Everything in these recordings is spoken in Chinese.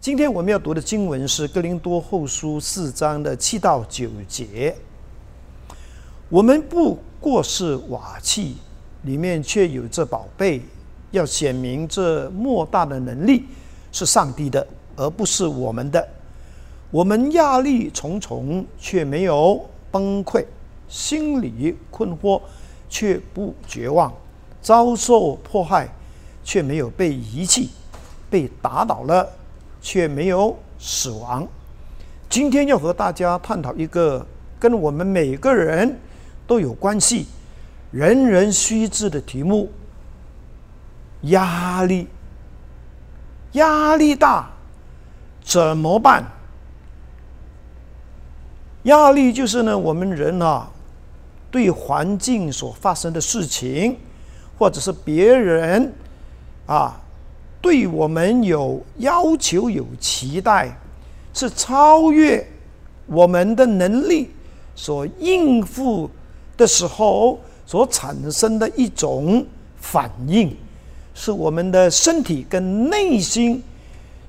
今天我们要读的经文是《哥林多后书》四章的七到九节。我们不过是瓦器，里面却有这宝贝，要显明这莫大的能力是上帝的，而不是我们的。我们压力重重，却没有崩溃；心里困惑，却不绝望；遭受迫害，却没有被遗弃；被打倒了。却没有死亡。今天要和大家探讨一个跟我们每个人都有关系、人人须知的题目：压力。压力大怎么办？压力就是呢，我们人啊，对环境所发生的事情，或者是别人啊。对我们有要求、有期待，是超越我们的能力所应付的时候所产生的一种反应，是我们的身体跟内心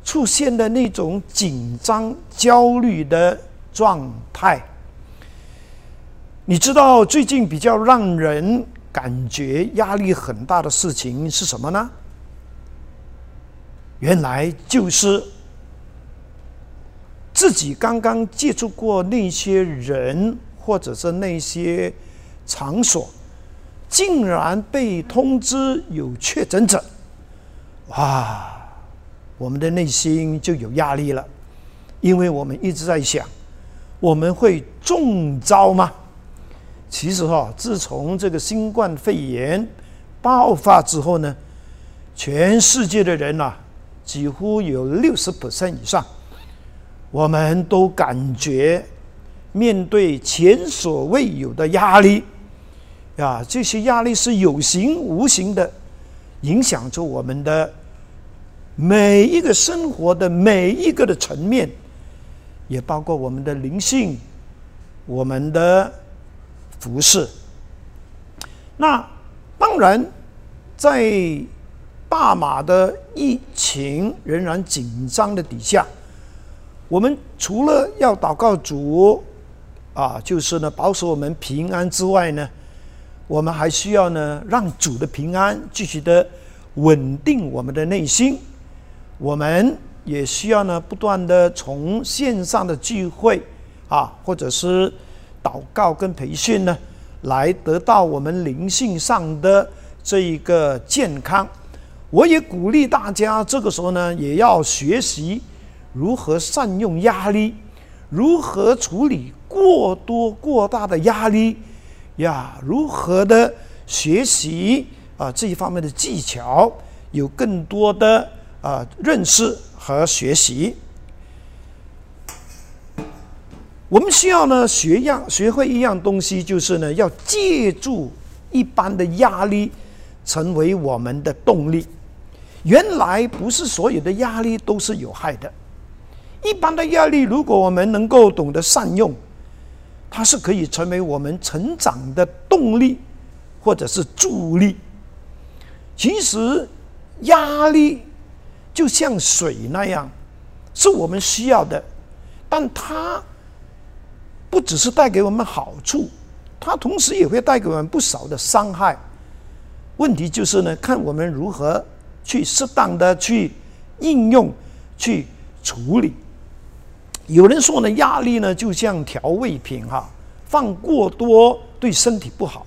出现的那种紧张、焦虑的状态。你知道最近比较让人感觉压力很大的事情是什么呢？原来就是自己刚刚接触过那些人，或者是那些场所，竟然被通知有确诊者，哇！我们的内心就有压力了，因为我们一直在想，我们会中招吗？其实哈，自从这个新冠肺炎爆发之后呢，全世界的人呐。几乎有六十 percent 以上，我们都感觉面对前所未有的压力，啊，这些压力是有形无形的，影响着我们的每一个生活的每一个的层面，也包括我们的灵性，我们的服饰。那当然，在。大马的疫情仍然紧张的底下，我们除了要祷告主啊，就是呢保守我们平安之外呢，我们还需要呢让主的平安继续的稳定我们的内心。我们也需要呢不断的从线上的聚会啊，或者是祷告跟培训呢，来得到我们灵性上的这一个健康。我也鼓励大家，这个时候呢，也要学习如何善用压力，如何处理过多过大的压力呀？如何的学习啊这一方面的技巧，有更多的啊认识和学习。我们需要呢学样学会一样东西，就是呢要借助一般的压力，成为我们的动力。原来不是所有的压力都是有害的，一般的压力，如果我们能够懂得善用，它是可以成为我们成长的动力，或者是助力。其实压力就像水那样，是我们需要的，但它不只是带给我们好处，它同时也会带给我们不少的伤害。问题就是呢，看我们如何。去适当的去应用、去处理。有人说呢，压力呢就像调味品哈，放过多对身体不好，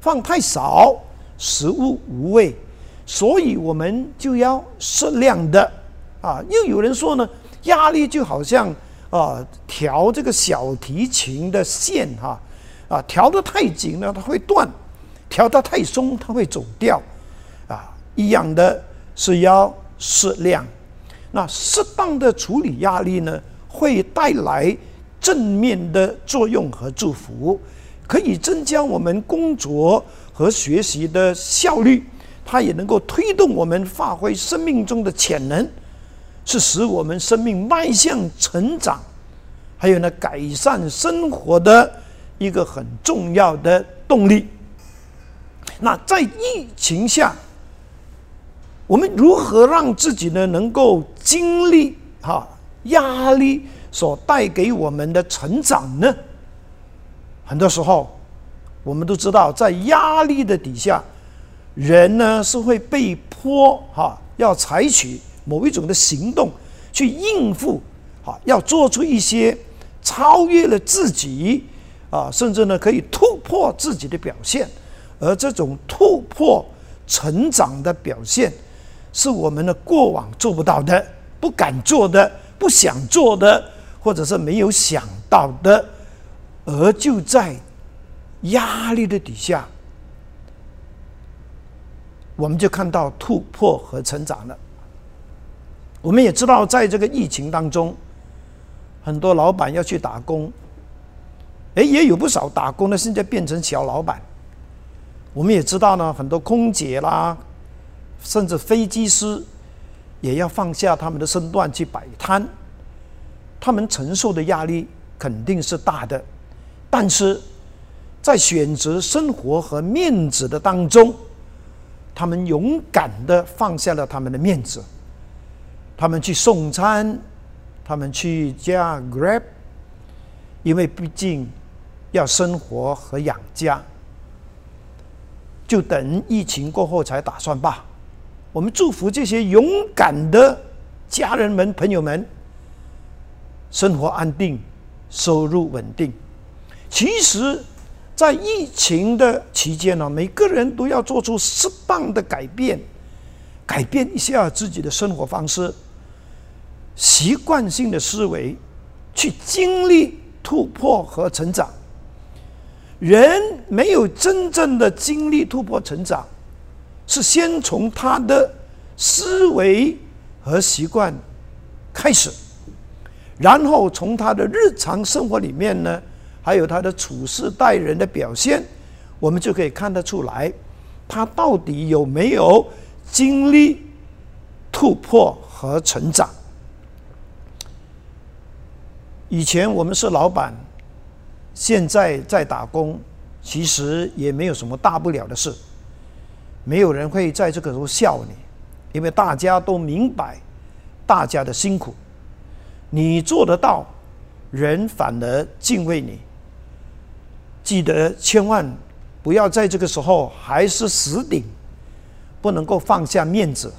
放太少食物无味，所以我们就要适量的啊。又有人说呢，压力就好像啊调这个小提琴的线哈，啊调的太紧了它会断，调的太松它会走掉。一样的是要适量，那适当的处理压力呢，会带来正面的作用和祝福，可以增加我们工作和学习的效率，它也能够推动我们发挥生命中的潜能，是使我们生命迈向成长，还有呢改善生活的一个很重要的动力。那在疫情下。我们如何让自己呢能够经历哈压力所带给我们的成长呢？很多时候，我们都知道，在压力的底下，人呢是会被迫哈要采取某一种的行动去应付，哈要做出一些超越了自己啊，甚至呢可以突破自己的表现，而这种突破成长的表现。是我们的过往做不到的、不敢做的、不想做的，或者是没有想到的，而就在压力的底下，我们就看到突破和成长了。我们也知道，在这个疫情当中，很多老板要去打工，哎，也有不少打工的现在变成小老板。我们也知道呢，很多空姐啦。甚至飞机师也要放下他们的身段去摆摊，他们承受的压力肯定是大的，但是在选择生活和面子的当中，他们勇敢的放下了他们的面子，他们去送餐，他们去加 Grab，因为毕竟要生活和养家，就等疫情过后才打算吧。我们祝福这些勇敢的家人们、朋友们，生活安定，收入稳定。其实，在疫情的期间呢，每个人都要做出适当的改变，改变一下自己的生活方式、习惯性的思维，去经历突破和成长。人没有真正的经历突破成长。是先从他的思维和习惯开始，然后从他的日常生活里面呢，还有他的处事待人的表现，我们就可以看得出来，他到底有没有经历突破和成长。以前我们是老板，现在在打工，其实也没有什么大不了的事。没有人会在这个时候笑你，因为大家都明白大家的辛苦，你做得到，人反而敬畏你。记得千万不要在这个时候还是死顶，不能够放下面子。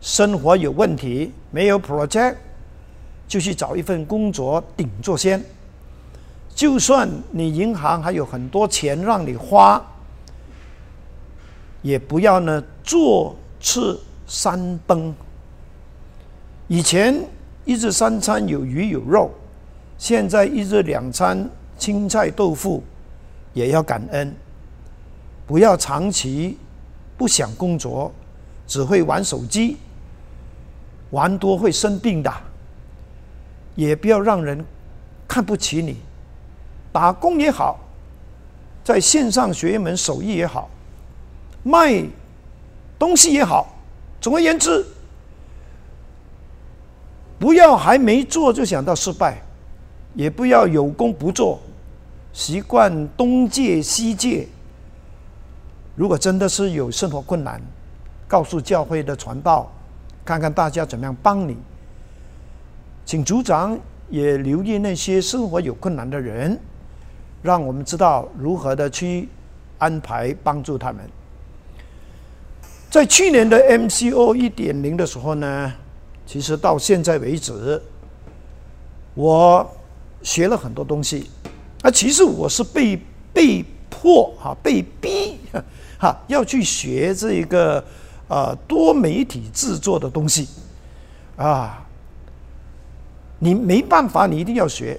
生活有问题，没有 project，就去找一份工作顶着先。就算你银行还有很多钱让你花。也不要呢坐吃山崩。以前一日三餐有鱼有肉，现在一日两餐青菜豆腐，也要感恩。不要长期不想工作，只会玩手机，玩多会生病的。也不要让人看不起你，打工也好，在线上学一门手艺也好。卖东西也好，总而言之，不要还没做就想到失败，也不要有功不做，习惯东借西借。如果真的是有生活困难，告诉教会的传道，看看大家怎么样帮你。请组长也留意那些生活有困难的人，让我们知道如何的去安排帮助他们。在去年的 MCO 一点零的时候呢，其实到现在为止，我学了很多东西。啊，其实我是被被迫哈，被逼 哈要去学这一个呃多媒体制作的东西啊。你没办法，你一定要学，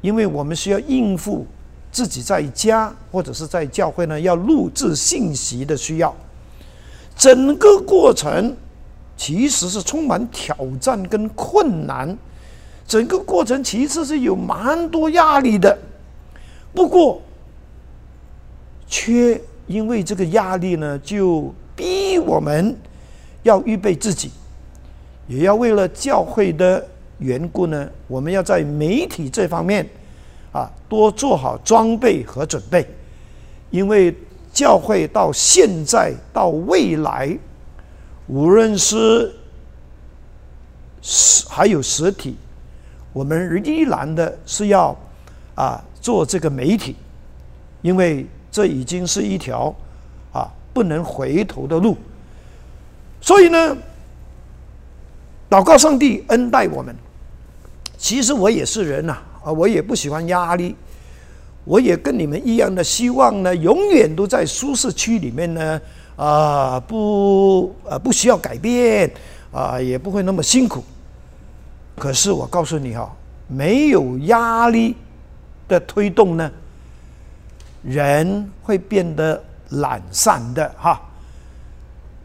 因为我们需要应付自己在家或者是在教会呢要录制信息的需要。整个过程其实是充满挑战跟困难，整个过程其实是有蛮多压力的。不过，却因为这个压力呢，就逼我们要预备自己，也要为了教会的缘故呢，我们要在媒体这方面啊多做好装备和准备，因为。教会到现在到未来，无论是还有实体，我们依然的是要啊做这个媒体，因为这已经是一条啊不能回头的路。所以呢，祷告上帝恩待我们。其实我也是人呐，啊，我也不喜欢压力，我也跟你们一样的希望呢，永远都在舒适区里面呢，啊，不，呃，不需要改变，啊，也不会那么辛苦。可是我告诉你哈，没有压力的推动呢，人会变得懒散的哈。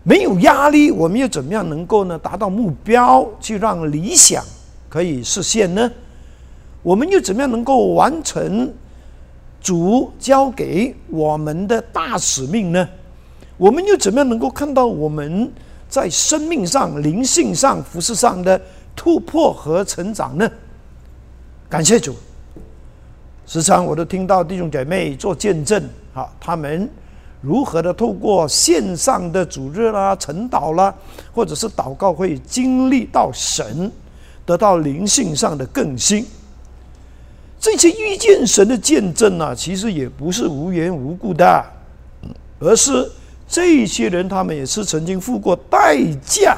没有压力，我们又怎么样能够呢达到目标，去让理想可以实现呢？我们又怎么样能够完成主交给我们的大使命呢？我们又怎么样能够看到我们在生命上、灵性上、服饰上的突破和成长呢？感谢主，时常我都听到弟兄姐妹做见证，哈，他们。如何的透过线上的主日啦、晨祷啦，或者是祷告会，经历到神，得到灵性上的更新。这些遇见神的见证呢，其实也不是无缘无故的，而是这些人他们也是曾经付过代价，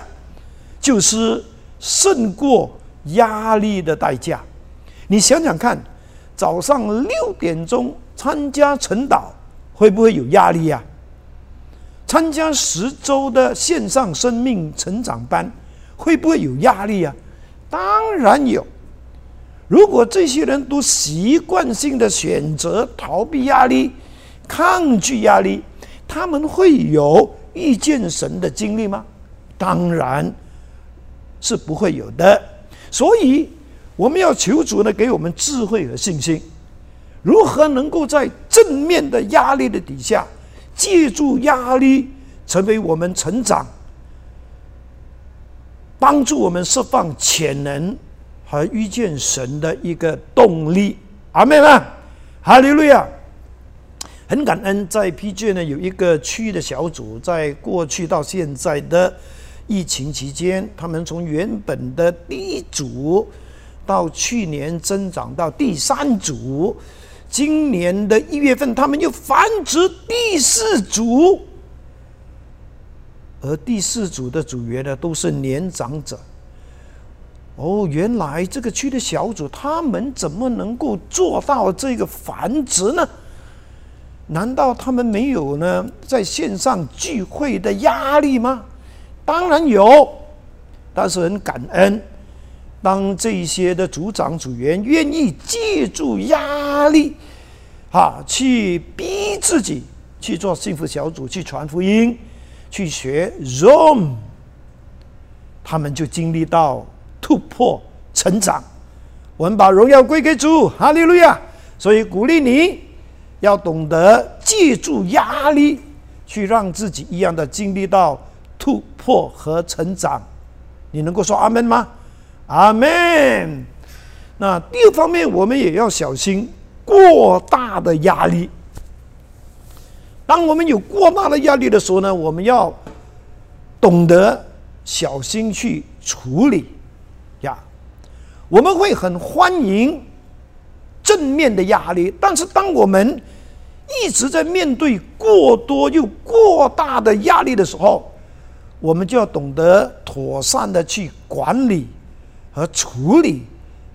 就是胜过压力的代价。你想想看，早上六点钟参加晨祷。会不会有压力呀？参加十周的线上生命成长班，会不会有压力呀？当然有。如果这些人都习惯性的选择逃避压力、抗拒压力，他们会有遇见神的经历吗？当然是不会有的。所以我们要求主呢，给我们智慧和信心。如何能够在正面的压力的底下，借助压力成为我们成长、帮助我们释放潜能和遇见神的一个动力？阿妹们，哈利路亚！很感恩，在 PJ 呢有一个区的小组，在过去到现在的疫情期间，他们从原本的第一组到去年增长到第三组。今年的一月份，他们又繁殖第四组，而第四组的组员呢，都是年长者。哦，原来这个区的小组，他们怎么能够做到这个繁殖呢？难道他们没有呢在线上聚会的压力吗？当然有，但是很感恩。当这些的组长组员愿意借助压力，啊，去逼自己去做幸福小组，去传福音，去学 Zoom，他们就经历到突破成长。我们把荣耀归给主，哈利路亚！所以鼓励你要懂得借助压力，去让自己一样的经历到突破和成长。你能够说阿门吗？阿门。那第二方面，我们也要小心过大的压力。当我们有过大的压力的时候呢，我们要懂得小心去处理。我们会很欢迎正面的压力，但是当我们一直在面对过多又过大的压力的时候，我们就要懂得妥善的去管理。和处理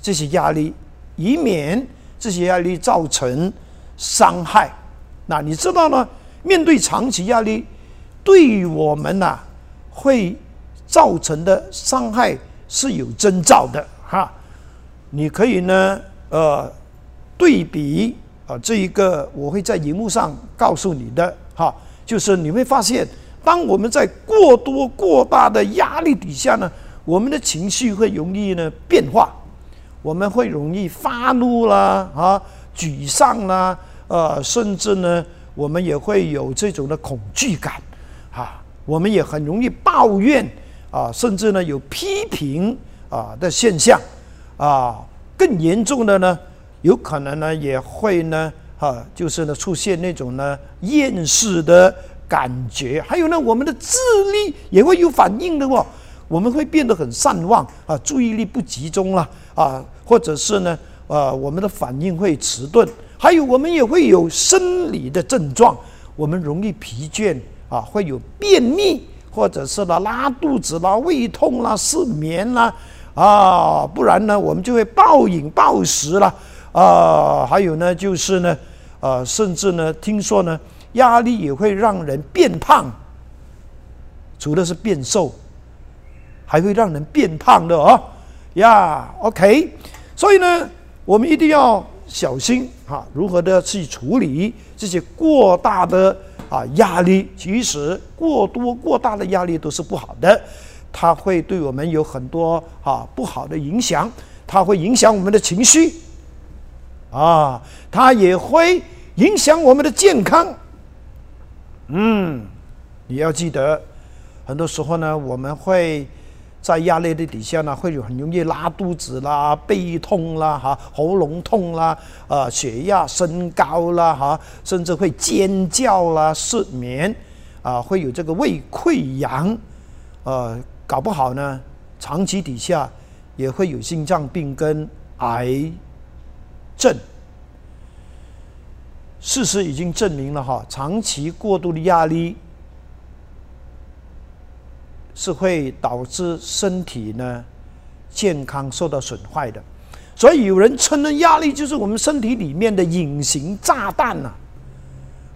这些压力，以免这些压力造成伤害。那你知道呢？面对长期压力，对于我们呐，会造成的伤害是有征兆的哈。你可以呢，呃，对比啊，这一个我会在荧幕上告诉你的哈，就是你会发现，当我们在过多过大的压力底下呢。我们的情绪会容易呢变化，我们会容易发怒啦，啊，沮丧啦，呃，甚至呢，我们也会有这种的恐惧感，啊，我们也很容易抱怨啊，甚至呢有批评啊的现象，啊，更严重的呢，有可能呢也会呢，哈，就是呢出现那种呢厌世的感觉，还有呢，我们的智力也会有反应的哦。我们会变得很善忘啊，注意力不集中了啊，或者是呢，呃，我们的反应会迟钝，还有我们也会有生理的症状，我们容易疲倦啊，会有便秘，或者是呢拉肚子啦、胃痛啦、失眠啦啊，不然呢，我们就会暴饮暴食了啊，还有呢，就是呢，呃，甚至呢，听说呢，压力也会让人变胖，除了是变瘦。还会让人变胖的哦，呀，OK，所以呢，我们一定要小心哈，如何的去处理这些过大的啊压力？其实过多过大的压力都是不好的，它会对我们有很多啊不好的影响，它会影响我们的情绪，啊，它也会影响我们的健康。嗯，你要记得，很多时候呢，我们会。在压力的底下呢，会有很容易拉肚子啦、背痛啦、哈喉咙痛啦、呃血压升高啦、哈甚至会尖叫啦、失眠啊，会有这个胃溃疡，呃，搞不好呢，长期底下也会有心脏病跟癌症。事实已经证明了哈，长期过度的压力。是会导致身体呢健康受到损坏的，所以有人称呢，压力就是我们身体里面的隐形炸弹呐。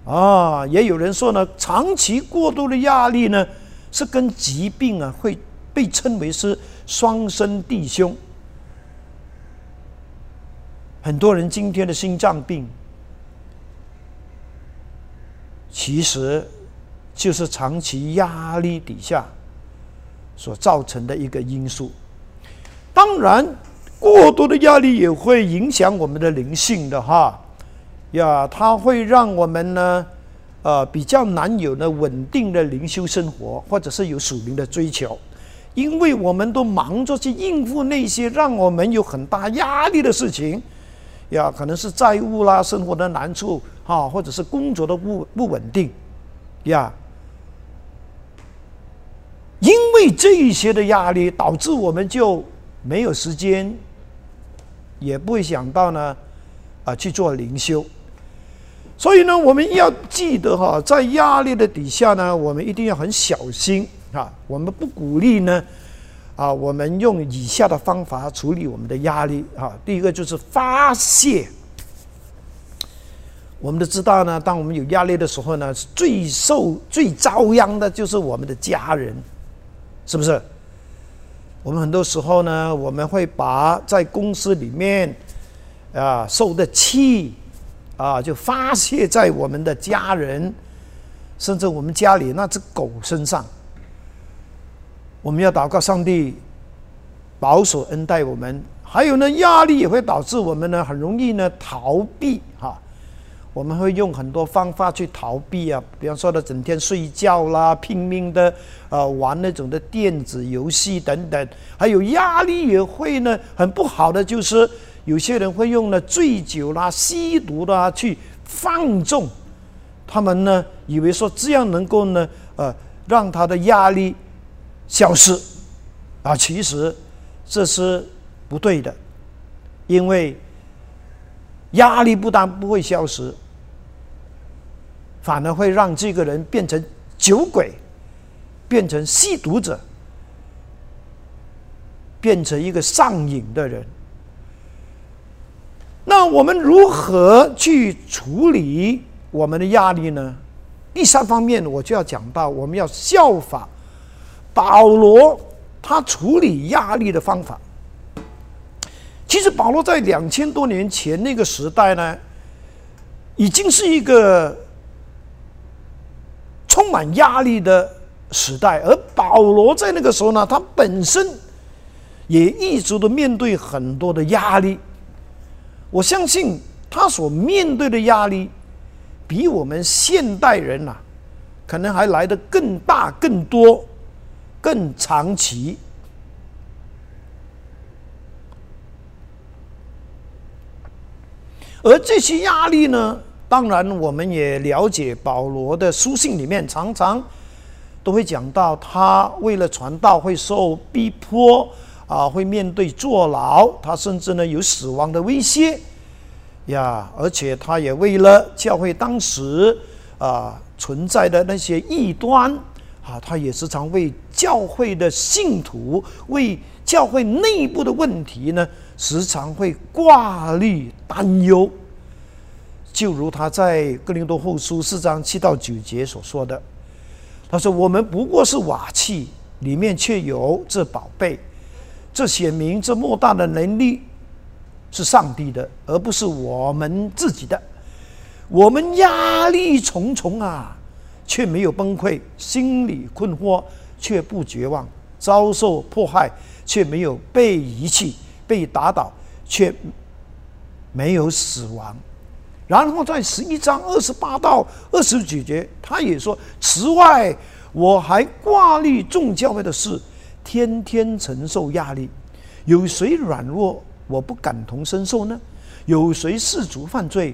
啊，也有人说呢，长期过度的压力呢，是跟疾病啊会被称为是双生弟兄。很多人今天的心脏病，其实就是长期压力底下。所造成的一个因素，当然，过多的压力也会影响我们的灵性的哈，呀，它会让我们呢，呃，比较难有呢稳定的灵修生活，或者是有属灵的追求，因为我们都忙着去应付那些让我们有很大压力的事情，呀，可能是债务啦、生活的难处哈，或者是工作的不不稳定，呀。因为这一些的压力，导致我们就没有时间，也不会想到呢，啊去做灵修。所以呢，我们要记得哈，在压力的底下呢，我们一定要很小心啊。我们不鼓励呢，啊，我们用以下的方法处理我们的压力啊。第一个就是发泄。我们都知道呢，当我们有压力的时候呢，最受最遭殃的就是我们的家人。是不是？我们很多时候呢，我们会把在公司里面啊受的气啊，就发泄在我们的家人，甚至我们家里那只狗身上。我们要祷告上帝保守恩待我们，还有呢，压力也会导致我们呢很容易呢逃避哈。我们会用很多方法去逃避啊，比方说呢整天睡觉啦，拼命的呃玩那种的电子游戏等等，还有压力也会呢很不好的，就是有些人会用呢醉酒啦、吸毒啦去放纵，他们呢以为说这样能够呢呃让他的压力消失，啊，其实这是不对的，因为压力不但不会消失。反而会让这个人变成酒鬼，变成吸毒者，变成一个上瘾的人。那我们如何去处理我们的压力呢？第三方面，我就要讲到，我们要效法保罗他处理压力的方法。其实，保罗在两千多年前那个时代呢，已经是一个。充满压力的时代，而保罗在那个时候呢，他本身也一直都面对很多的压力。我相信他所面对的压力，比我们现代人呐，可能还来得更大、更多、更长期。而这些压力呢？当然，我们也了解保罗的书信里面常常都会讲到他为了传道会受逼迫啊，会面对坐牢，他甚至呢有死亡的威胁呀。而且他也为了教会当时啊存在的那些异端啊，他也时常为教会的信徒、为教会内部的问题呢，时常会挂虑担忧。就如他在《哥林多后书》四章七到九节所说的。他说：“我们不过是瓦器，里面却有这宝贝。这显明这莫大的能力是上帝的，而不是我们自己的。我们压力重重啊，却没有崩溃；心里困惑，却不绝望；遭受迫害，却没有被遗弃；被打倒，却没有死亡。”然后在十一章二十八到二十九节，他也说：“此外，我还挂虑众教会的事，天天承受压力。有谁软弱，我不感同身受呢？有谁世足犯罪，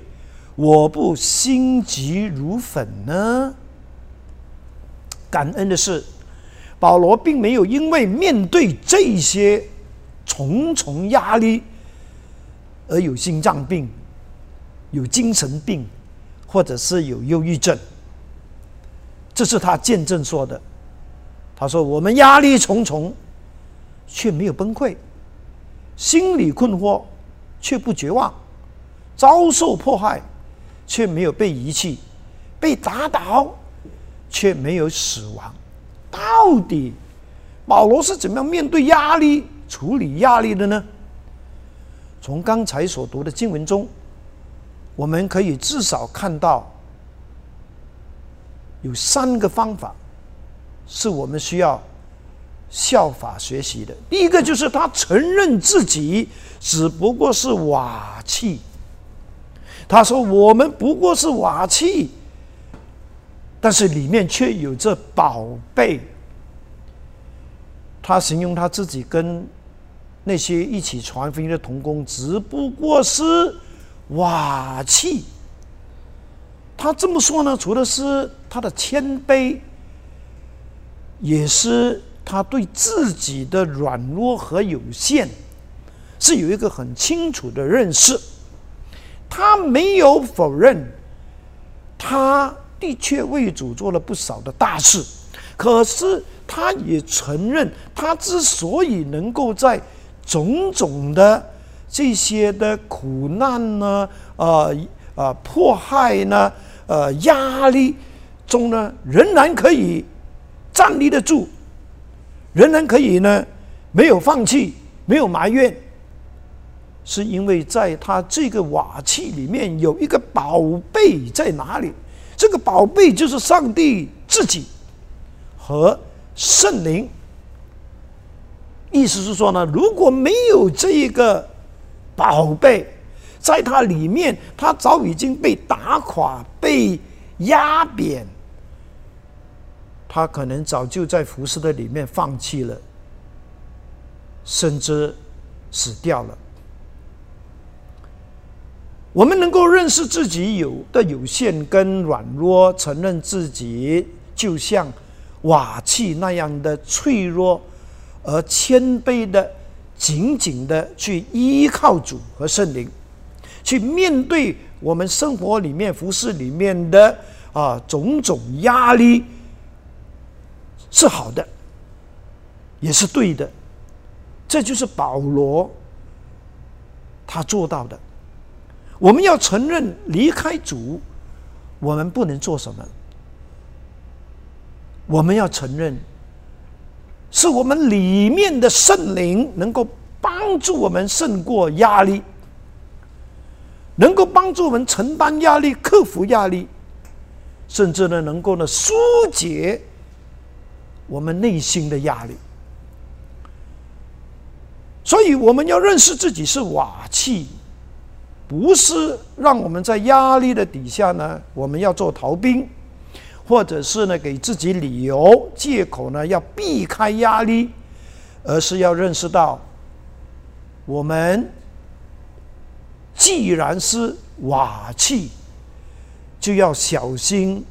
我不心急如焚呢？”感恩的是，保罗并没有因为面对这些重重压力而有心脏病。有精神病，或者是有忧郁症，这是他见证说的。他说：“我们压力重重，却没有崩溃；心理困惑，却不绝望；遭受迫害，却没有被遗弃；被打倒，却没有死亡。”到底保罗是怎么样面对压力、处理压力的呢？从刚才所读的经文中。我们可以至少看到有三个方法，是我们需要效法学习的。第一个就是他承认自己只不过是瓦器，他说：“我们不过是瓦器，但是里面却有着宝贝。”他形容他自己跟那些一起传福音的同工只不过是。瓦器，他这么说呢，除了是他的谦卑，也是他对自己的软弱和有限，是有一个很清楚的认识。他没有否认，他的确为主做了不少的大事，可是他也承认，他之所以能够在种种的。这些的苦难呢，呃呃迫害呢，呃压力中呢，仍然可以站立得住，仍然可以呢，没有放弃，没有埋怨，是因为在他这个瓦器里面有一个宝贝在哪里？这个宝贝就是上帝自己和圣灵。意思是说呢，如果没有这一个。宝贝，在它里面，他早已经被打垮、被压扁，他可能早就在服饰的里面放弃了，甚至死掉了。我们能够认识自己有的有限跟软弱，承认自己就像瓦器那样的脆弱，而谦卑的。紧紧的去依靠主和圣灵，去面对我们生活里面、服饰里面的啊种种压力，是好的，也是对的。这就是保罗他做到的。我们要承认离开主，我们不能做什么。我们要承认。是我们里面的圣灵能够帮助我们胜过压力，能够帮助我们承担压力、克服压力，甚至呢，能够呢疏解我们内心的压力。所以，我们要认识自己是瓦器，不是让我们在压力的底下呢，我们要做逃兵。或者是呢，给自己理由、借口呢，要避开压力，而是要认识到，我们既然是瓦器，就要小心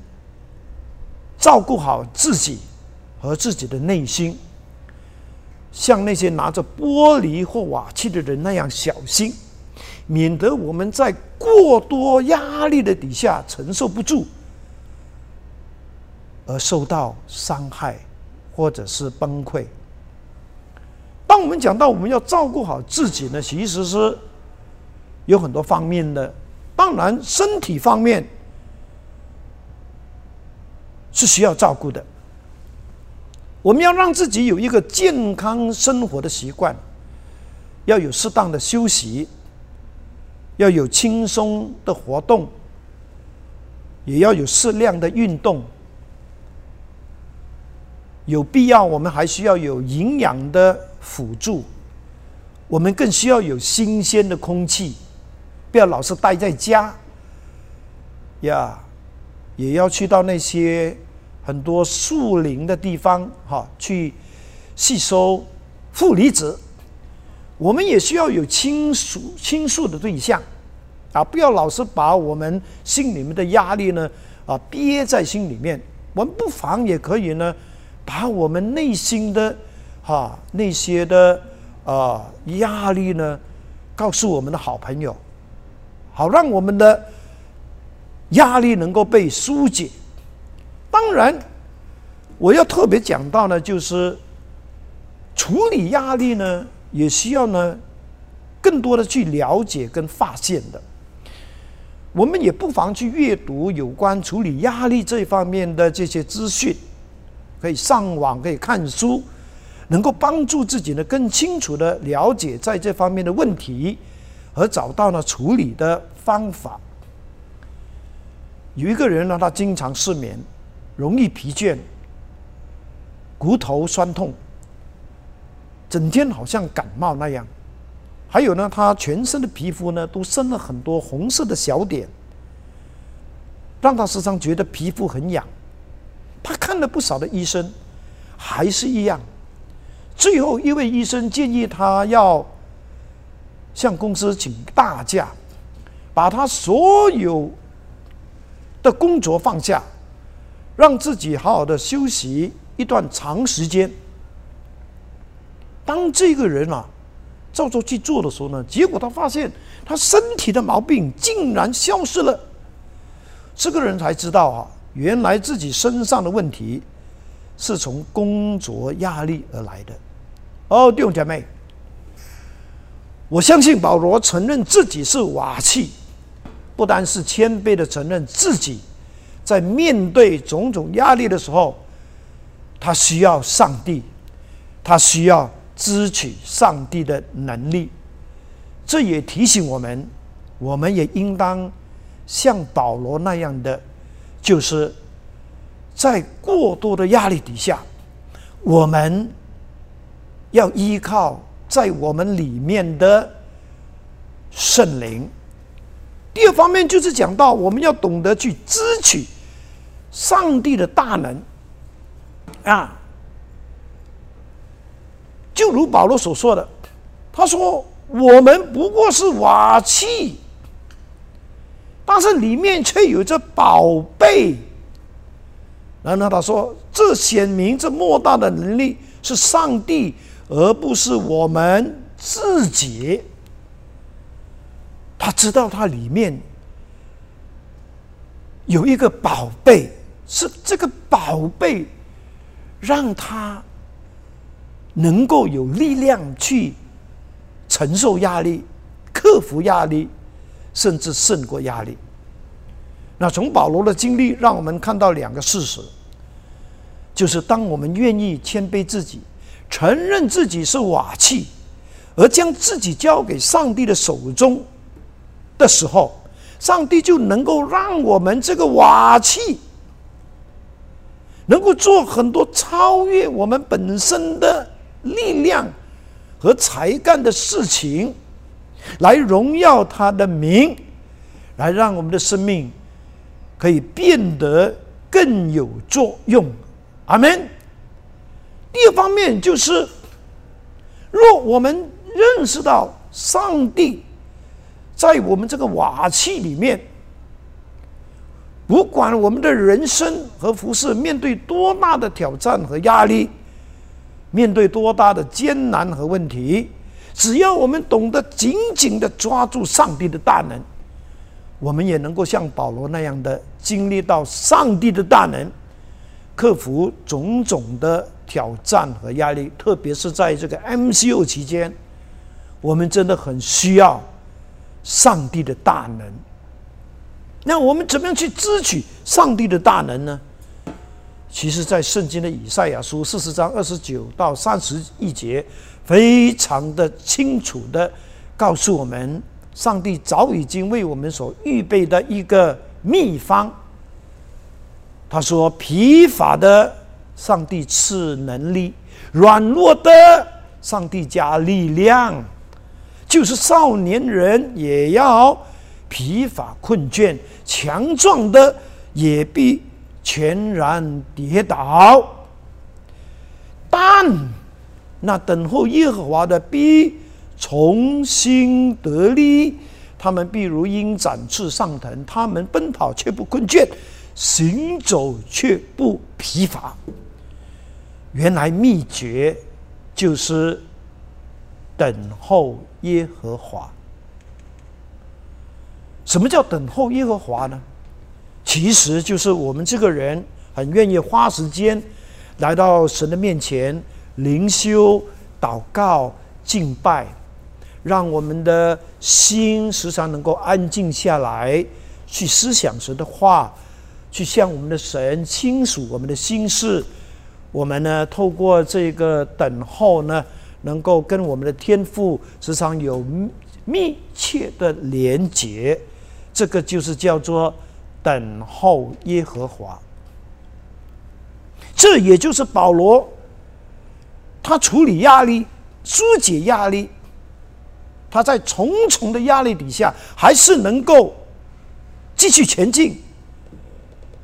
照顾好自己，和自己的内心，像那些拿着玻璃或瓦器的人那样小心，免得我们在过多压力的底下承受不住，而受到伤害或者是崩溃。当我们讲到我们要照顾好自己呢，其实是有很多方面的。当然，身体方面是需要照顾的。我们要让自己有一个健康生活的习惯，要有适当的休息，要有轻松的活动，也要有适量的运动。有必要，我们还需要有营养的。辅助，我们更需要有新鲜的空气，不要老是待在家。呀，也要去到那些很多树林的地方，哈，去吸收负离子。我们也需要有倾诉倾诉的对象，啊，不要老是把我们心里面的压力呢，啊，憋在心里面。我们不妨也可以呢，把我们内心的。哈，那些的啊压力呢，告诉我们的好朋友，好让我们的压力能够被疏解。当然，我要特别讲到呢，就是处理压力呢，也需要呢更多的去了解跟发现的。我们也不妨去阅读有关处理压力这方面的这些资讯，可以上网，可以看书。能够帮助自己呢更清楚的了解在这方面的问题，而找到呢处理的方法。有一个人呢，他经常失眠，容易疲倦，骨头酸痛，整天好像感冒那样。还有呢，他全身的皮肤呢都生了很多红色的小点，让他时常觉得皮肤很痒。他看了不少的医生，还是一样。最后一位医生建议他要向公司请大假，把他所有的工作放下，让自己好好的休息一段长时间。当这个人啊照着去做的时候呢，结果他发现他身体的毛病竟然消失了。这个人才知道啊，原来自己身上的问题是从工作压力而来的。哦，弟兄姐妹，我相信保罗承认自己是瓦器，不单是谦卑的承认自己在面对种种压力的时候，他需要上帝，他需要支取上帝的能力。这也提醒我们，我们也应当像保罗那样的，就是在过多的压力底下，我们。要依靠在我们里面的圣灵。第二方面就是讲到，我们要懂得去支取上帝的大能啊。就如保罗所说的，他说：“我们不过是瓦器，但是里面却有着宝贝。”然后他说：“这显明这莫大的能力是上帝。”而不是我们自己，他知道他里面有一个宝贝，是这个宝贝让他能够有力量去承受压力、克服压力，甚至胜过压力。那从保罗的经历，让我们看到两个事实，就是当我们愿意谦卑自己。承认自己是瓦器，而将自己交给上帝的手中的时候，上帝就能够让我们这个瓦器能够做很多超越我们本身的力量和才干的事情，来荣耀他的名，来让我们的生命可以变得更有作用。阿门。第二方面就是，若我们认识到上帝在我们这个瓦器里面，不管我们的人生和服饰面对多大的挑战和压力，面对多大的艰难和问题，只要我们懂得紧紧的抓住上帝的大能，我们也能够像保罗那样的经历到上帝的大能，克服种种的挑战和压力。特别是在这个 MCO 期间，我们真的很需要上帝的大能。那我们怎么样去支取上帝的大能呢？其实，在圣经的以赛亚书四十章二十九到三十一节，非常的清楚的告诉我们，上帝早已经为我们所预备的一个秘方。他说：“疲乏的上帝赐能力，软弱的上帝加力量，就是少年人也要。”疲乏困倦，强壮的也必全然跌倒。但那等候耶和华的必重新得力，他们必如鹰展翅上腾，他们奔跑却不困倦，行走却不疲乏。原来秘诀就是等候耶和华。什么叫等候耶和华呢？其实就是我们这个人很愿意花时间来到神的面前灵修、祷告、敬拜，让我们的心时常能够安静下来，去思想神的话，去向我们的神倾诉我们的心事。我们呢，透过这个等候呢，能够跟我们的天父时常有密切的连结。这个就是叫做等候耶和华，这也就是保罗他处理压力、疏解压力，他在重重的压力底下还是能够继续前进，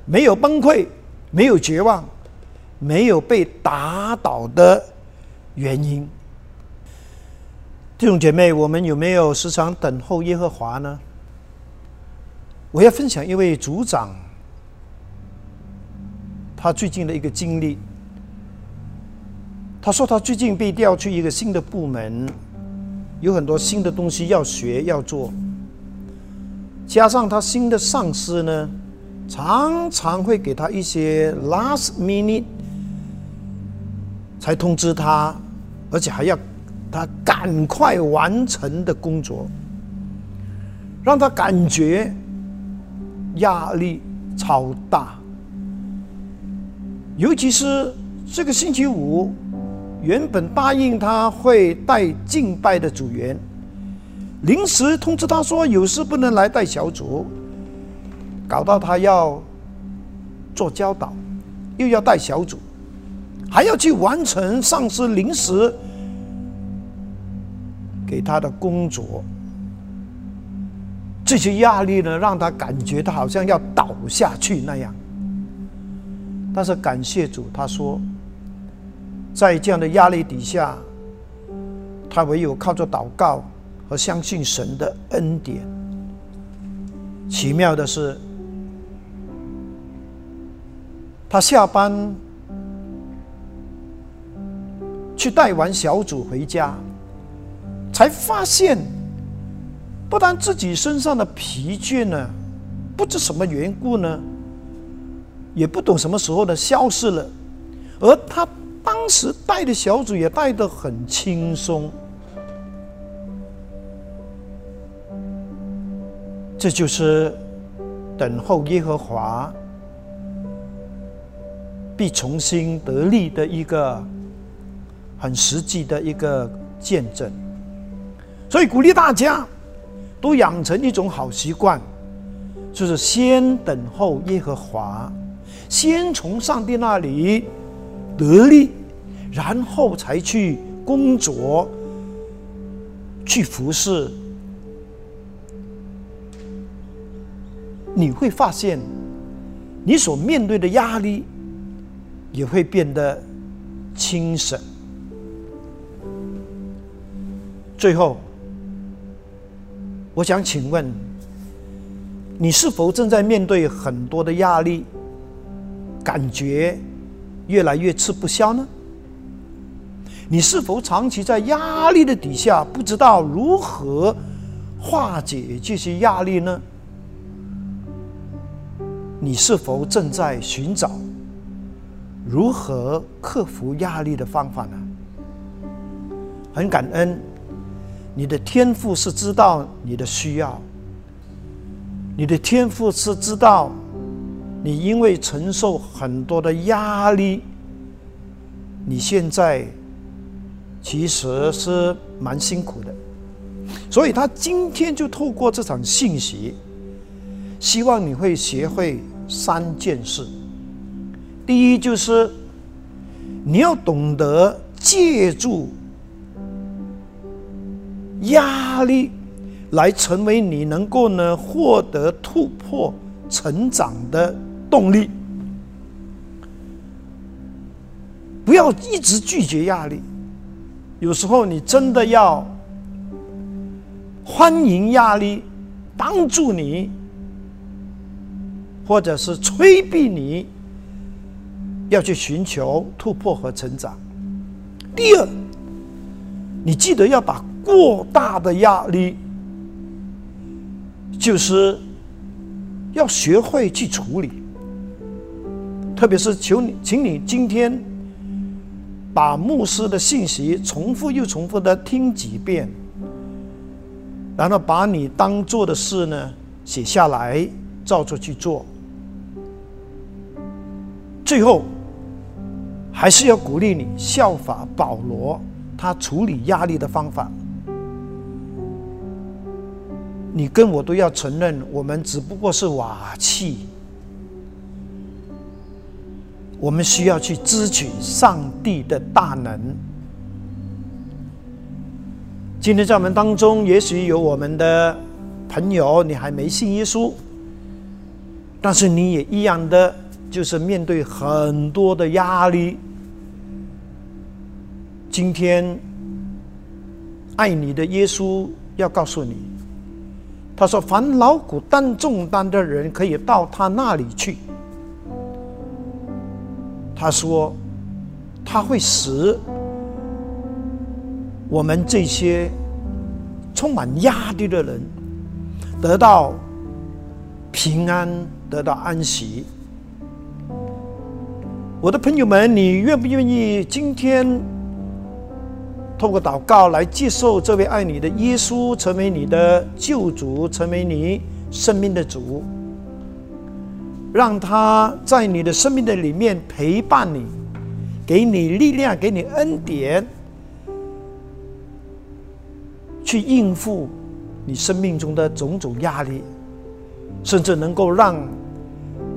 没有崩溃，没有绝望，没有被打倒的原因。弟兄姐妹，我们有没有时常等候耶和华呢？我要分享一位组长，他最近的一个经历。他说他最近被调去一个新的部门，有很多新的东西要学要做，加上他新的上司呢，常常会给他一些 last minute 才通知他，而且还要他赶快完成的工作，让他感觉。压力超大，尤其是这个星期五，原本答应他会带敬拜的组员，临时通知他说有事不能来带小组，搞到他要做教导，又要带小组，还要去完成上司临时给他的工作。这些压力呢，让他感觉他好像要倒下去那样。但是感谢主，他说，在这样的压力底下，他唯有靠着祷告和相信神的恩典。奇妙的是，他下班去带完小组回家，才发现。不但自己身上的疲倦呢，不知什么缘故呢，也不懂什么时候呢消失了，而他当时带的小组也带得很轻松，这就是等候耶和华必重新得力的一个很实际的一个见证，所以鼓励大家。都养成一种好习惯，就是先等候耶和华，先从上帝那里得力，然后才去工作、去服侍。你会发现，你所面对的压力也会变得轻省。最后。我想请问，你是否正在面对很多的压力，感觉越来越吃不消呢？你是否长期在压力的底下，不知道如何化解这些压力呢？你是否正在寻找如何克服压力的方法呢？很感恩，你的天赋是知道你的需要，你的天赋是知道你因为承受很多的压力，你现在。其实是蛮辛苦的，所以他今天就透过这场信息，希望你会学会三件事。第一就是你要懂得借助压力来成为你能够呢获得突破、成长的动力，不要一直拒绝压力。有时候你真的要欢迎压力，帮助你，或者是催逼你，要去寻求突破和成长。第二，你记得要把过大的压力，就是要学会去处理，特别是求你，请你今天。把牧师的信息重复又重复的听几遍，然后把你当做的事呢写下来，照着去做。最后，还是要鼓励你效法保罗他处理压力的方法。你跟我都要承认，我们只不过是瓦器。我们需要去支取上帝的大能。今天在我们当中，也许有我们的朋友，你还没信耶稣，但是你也一样的，就是面对很多的压力。今天，爱你的耶稣要告诉你，他说：“凡劳苦担重担的人，可以到他那里去。”他说：“他会使我们这些充满压力的人得到平安，得到安息。”我的朋友们，你愿不愿意今天透过祷告来接受这位爱你的耶稣，成为你的救主，成为你生命的主？让他在你的生命的里面陪伴你，给你力量，给你恩典，去应付你生命中的种种压力，甚至能够让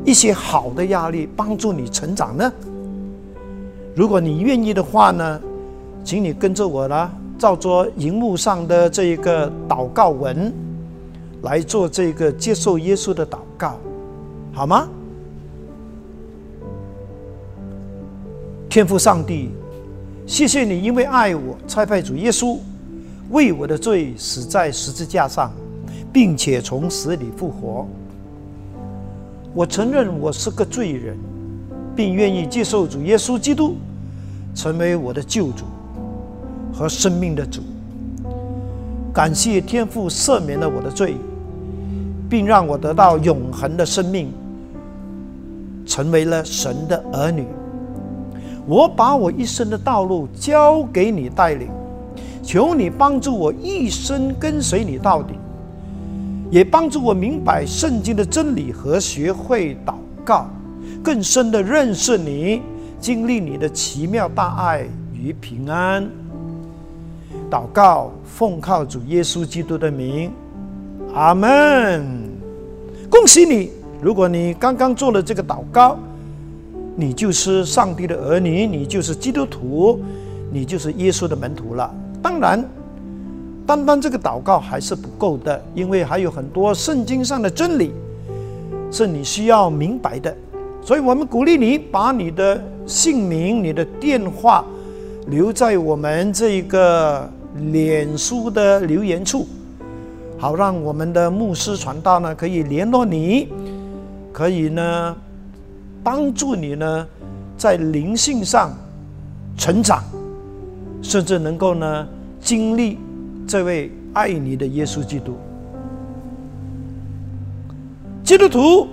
一些好的压力帮助你成长呢？如果你愿意的话呢，请你跟着我呢，照着荧幕上的这一个祷告文来做这个接受耶稣的祷告。好吗？天父上帝，谢谢你，因为爱我，差派主耶稣为我的罪死在十字架上，并且从死里复活。我承认我是个罪人，并愿意接受主耶稣基督成为我的救主和生命的主。感谢天父赦免了我的罪，并让我得到永恒的生命。成为了神的儿女，我把我一生的道路交给你带领，求你帮助我一生跟随你到底，也帮助我明白圣经的真理和学会祷告，更深的认识你，经历你的奇妙大爱与平安。祷告，奉靠主耶稣基督的名，阿门。恭喜你。如果你刚刚做了这个祷告，你就是上帝的儿女，你就是基督徒，你就是耶稣的门徒了。当然，单单这个祷告还是不够的，因为还有很多圣经上的真理是你需要明白的。所以我们鼓励你把你的姓名、你的电话留在我们这一个脸书的留言处。好让我们的牧师传道呢可以联络你，可以呢帮助你呢在灵性上成长，甚至能够呢经历这位爱你的耶稣基督。基督徒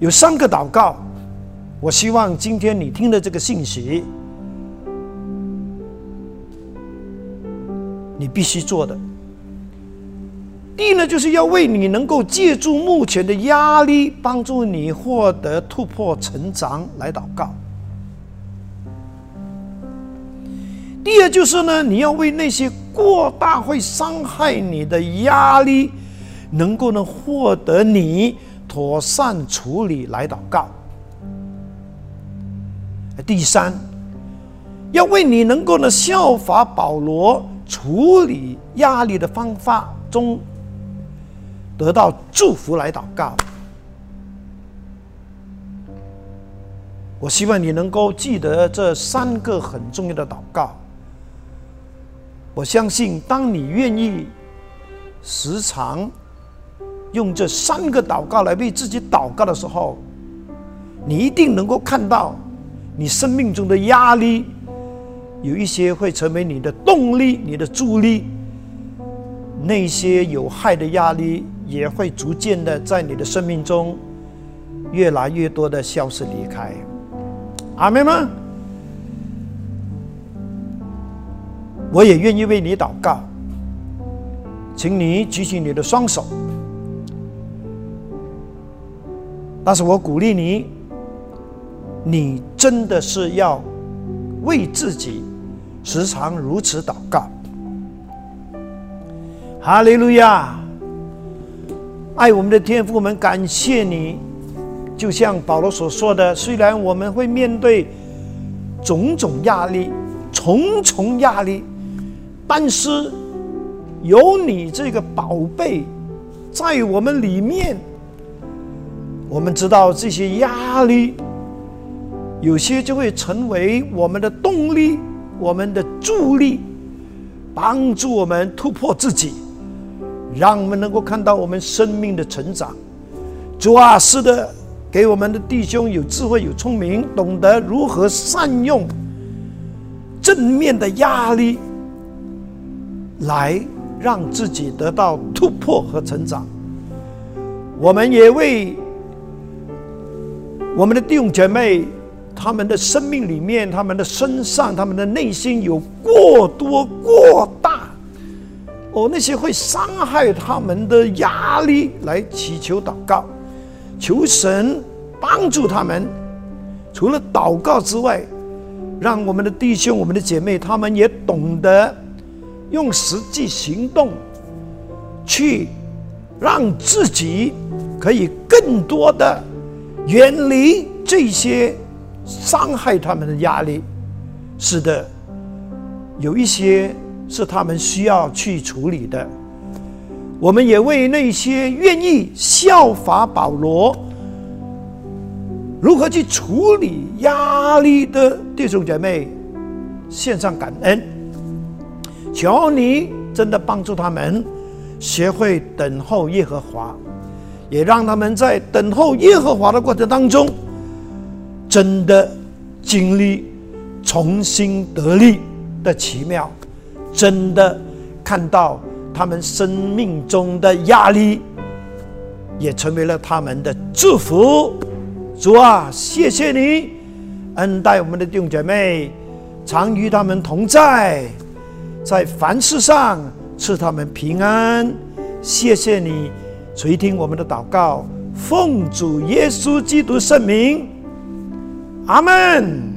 有三个祷告，我希望今天你听的这个信息，你必须做的。第一呢，就是要为你能够借助目前的压力，帮助你获得突破、成长来祷告。第二就是呢，你要为那些过大会伤害你的压力，能够呢获得你妥善处理来祷告。第三，要为你能够呢效法保罗处理压力的方法中得到祝福来祷告。我希望你能够记得这三个很重要的祷告。我相信，当你愿意时常用这三个祷告来为自己祷告的时候，你一定能够看到你生命中的压力有一些会成为你的动力、你的助力；那些有害的压力也会逐渐的在你的生命中越来越多的消失离开。阿门吗？我也愿意为你祷告，请你举起你的双手。但是我鼓励你，你真的是要为自己时常如此祷告。哈利路亚！爱我们的天父们，感谢你。就像保罗所说的，虽然我们会面对种种压力、重重压力。但是，有你这个宝贝在我们里面，我们知道这些压力，有些就会成为我们的动力，我们的助力，帮助我们突破自己，让我们能够看到我们生命的成长。主啊，是的，给我们的弟兄有智慧、有聪明，懂得如何善用正面的压力。来让自己得到突破和成长。我们也为我们的弟兄姐妹，他们的生命里面、他们的身上、他们的内心有过多过大哦，那些会伤害他们的压力，来祈求祷告，求神帮助他们。除了祷告之外，让我们的弟兄、我们的姐妹，他们也懂得。用实际行动去让自己可以更多的远离这些伤害他们的压力。是的，有一些是他们需要去处理的。我们也为那些愿意效法保罗，如何去处理压力的弟兄姐妹献上感恩。求你真的帮助他们学会等候耶和华，也让他们在等候耶和华的过程当中，真的经历重新得力的奇妙，真的看到他们生命中的压力也成为了他们的祝福。主啊，谢谢你恩待我们的弟兄姐妹，常与他们同在。在凡事上赐他们平安，谢谢你垂听我们的祷告，奉主耶稣基督圣名，阿门。